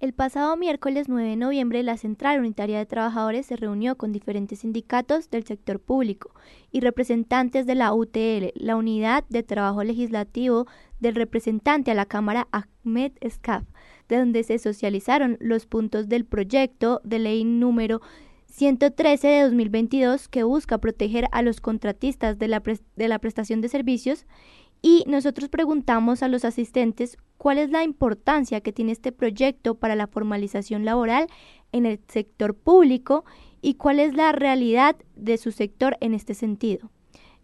El pasado miércoles 9 de noviembre, la Central Unitaria de Trabajadores se reunió con diferentes sindicatos del sector público y representantes de la UTL, la Unidad de Trabajo Legislativo del representante a la Cámara Ahmed Escaf, de donde se socializaron los puntos del proyecto de ley número 113 de 2022 que busca proteger a los contratistas de la, de la prestación de servicios y nosotros preguntamos a los asistentes cuál es la importancia que tiene este proyecto para la formalización laboral en el sector público y cuál es la realidad de su sector en este sentido.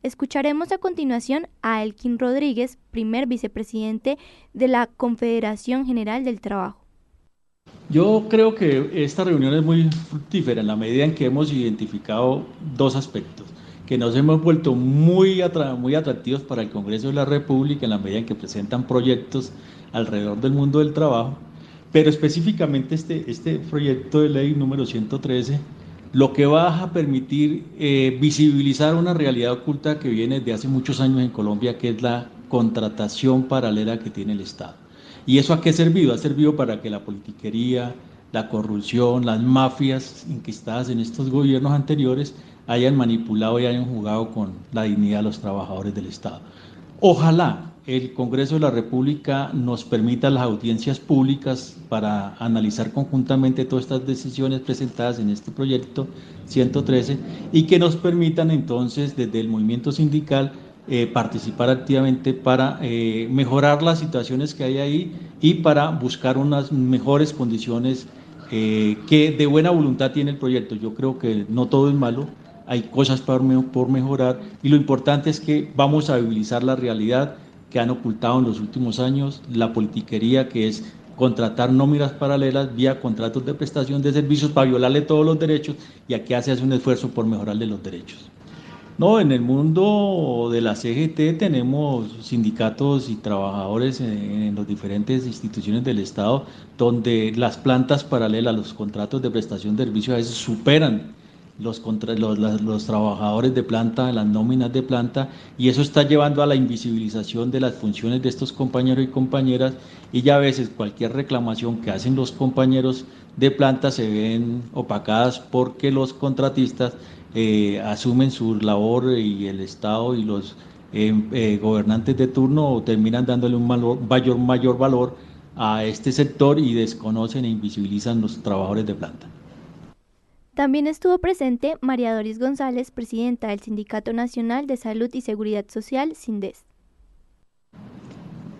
Escucharemos a continuación a Elkin Rodríguez, primer vicepresidente de la Confederación General del Trabajo. Yo creo que esta reunión es muy fructífera en la medida en que hemos identificado dos aspectos que nos hemos vuelto muy, muy atractivos para el Congreso de la República en la medida en que presentan proyectos alrededor del mundo del trabajo, pero específicamente este, este proyecto de ley número 113 lo que va a permitir eh, visibilizar una realidad oculta que viene de hace muchos años en Colombia, que es la contratación paralela que tiene el Estado. ¿Y eso a qué ha servido? Ha servido para que la politiquería, la corrupción, las mafias inquistadas en estos gobiernos anteriores hayan manipulado y hayan jugado con la dignidad de los trabajadores del Estado. Ojalá el Congreso de la República nos permita las audiencias públicas para analizar conjuntamente todas estas decisiones presentadas en este proyecto 113 y que nos permitan entonces desde el movimiento sindical eh, participar activamente para eh, mejorar las situaciones que hay ahí y para buscar unas mejores condiciones eh, que de buena voluntad tiene el proyecto. Yo creo que no todo es malo, hay cosas por, mejorar y lo importante es que vamos a vivilizar la realidad que han ocultado en los últimos años, la politiquería que es contratar nóminas paralelas vía contratos de prestación de servicios para violarle todos los derechos y aquí se hace un esfuerzo por mejorarle los derechos. No, en el mundo de la CGT tenemos sindicatos y trabajadores en, las diferentes instituciones del Estado donde las plantas paralelas, los contratos de prestación de servicios a veces superan los, los, los, trabajadores de planta, las nóminas de planta, y eso está llevando a la invisibilización de las funciones de estos compañeros y compañeras, y ya a veces cualquier reclamación que hacen los compañeros de planta se ven opacadas porque los contratistas eh, asumen su labor y el Estado y los eh, eh, gobernantes de turno terminan dándole un mayor, mayor valor a este sector y desconocen e invisibilizan los trabajadores de planta. También estuvo presente María Doris González, presidenta del Sindicato Nacional de Salud y Seguridad Social, SINDES.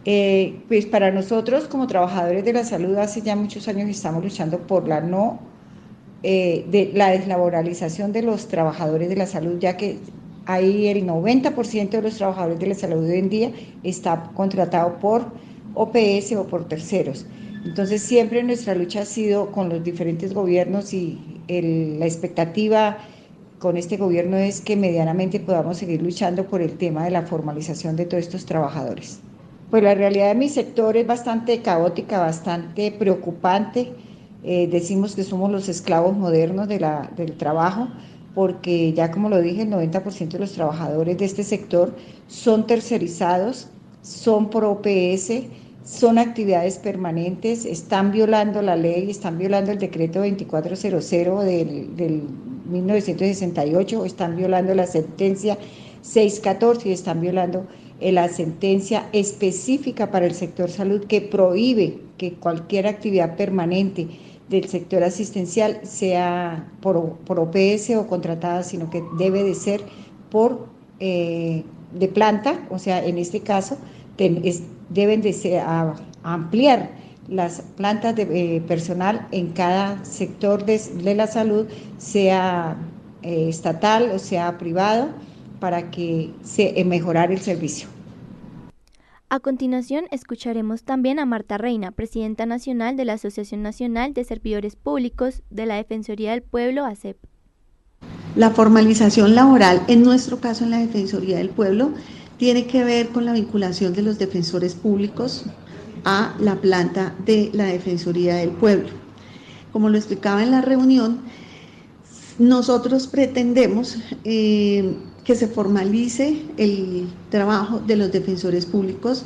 Eh, pues para nosotros como trabajadores de la salud hace ya muchos años estamos luchando por la no eh, de la deslaboralización de los trabajadores de la salud, ya que ahí el 90% de los trabajadores de la salud hoy en día está contratado por OPS o por terceros. Entonces siempre nuestra lucha ha sido con los diferentes gobiernos y la expectativa con este gobierno es que medianamente podamos seguir luchando por el tema de la formalización de todos estos trabajadores. Pues la realidad de mi sector es bastante caótica, bastante preocupante. Eh, decimos que somos los esclavos modernos del trabajo, porque ya como lo dije, el 90% de los trabajadores de este sector son tercerizados, son por OPS, son actividades permanentes, están violando la ley, están violando el decreto 2400 del, del 1968, están violando la sentencia 614 y están violando eh, la sentencia específica para el sector salud que prohíbe que cualquier actividad permanente del sector asistencial sea por, por OPS o contratada, sino que debe de ser por eh, de planta, o sea, en este caso, deben de ampliar las plantas de eh, personal en cada sector de, la salud, sea eh, estatal o sea privado, para que se eh, mejorar el servicio. A continuación, escucharemos también a Marta Reina, presidenta nacional de la Asociación Nacional de Servidores Públicos de la Defensoría del Pueblo, ACEP. La formalización laboral, en nuestro caso en la Defensoría del Pueblo, tiene que ver con la vinculación de los defensores públicos a la planta de la Defensoría del Pueblo. Como lo explicaba en la reunión, nosotros pretendemos eh, que se formalice el trabajo de los defensores públicos,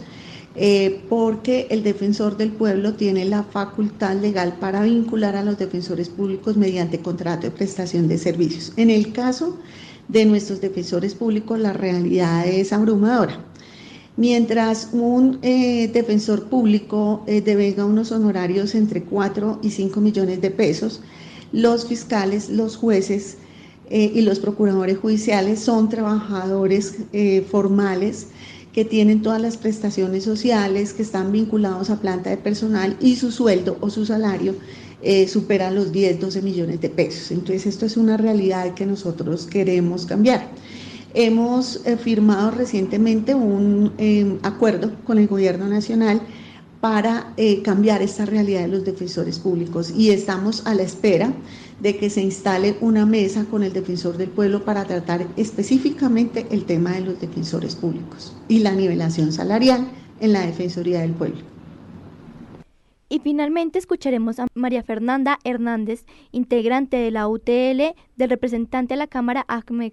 eh, porque el defensor del pueblo tiene la facultad legal para vincular a los defensores públicos mediante contrato de prestación de servicios. En el caso de nuestros defensores públicos, la realidad es abrumadora. Mientras un eh, defensor público eh, devega unos honorarios entre 4 y 5 millones de pesos, los fiscales, los jueces y los procuradores judiciales son trabajadores formales que tienen todas las prestaciones sociales, que están vinculados a planta de personal y su sueldo o su salario eh, supera los 10, 12 millones de pesos. Entonces esto es una realidad que nosotros queremos cambiar. Hemos eh, firmado recientemente un eh, acuerdo con el gobierno nacional para eh, cambiar esta realidad de los defensores públicos y estamos a la espera de que se instale una mesa con el defensor del pueblo para tratar específicamente el tema de los defensores públicos y la nivelación salarial en la Defensoría del Pueblo. Y finalmente escucharemos a María Fernanda Hernández, integrante de la UTL, del representante a la Cámara Ahmed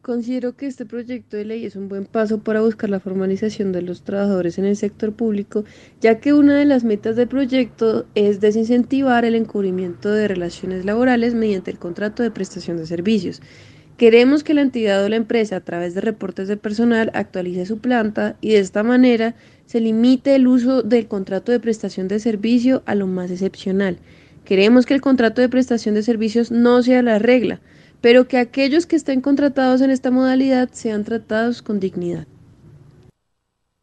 Considero que este proyecto de ley es un buen paso para buscar la formalización de los trabajadores en el sector público, ya que una de las metas del proyecto es desincentivar el encubrimiento de relaciones laborales mediante el contrato de prestación de servicios. Queremos que la entidad o la empresa, a través de reportes de personal, actualice su planta y de esta manera se limite el uso del contrato de prestación de servicio a lo más excepcional. Queremos que el contrato de prestación de servicios no sea la regla, pero que aquellos que estén contratados en esta modalidad sean tratados con dignidad.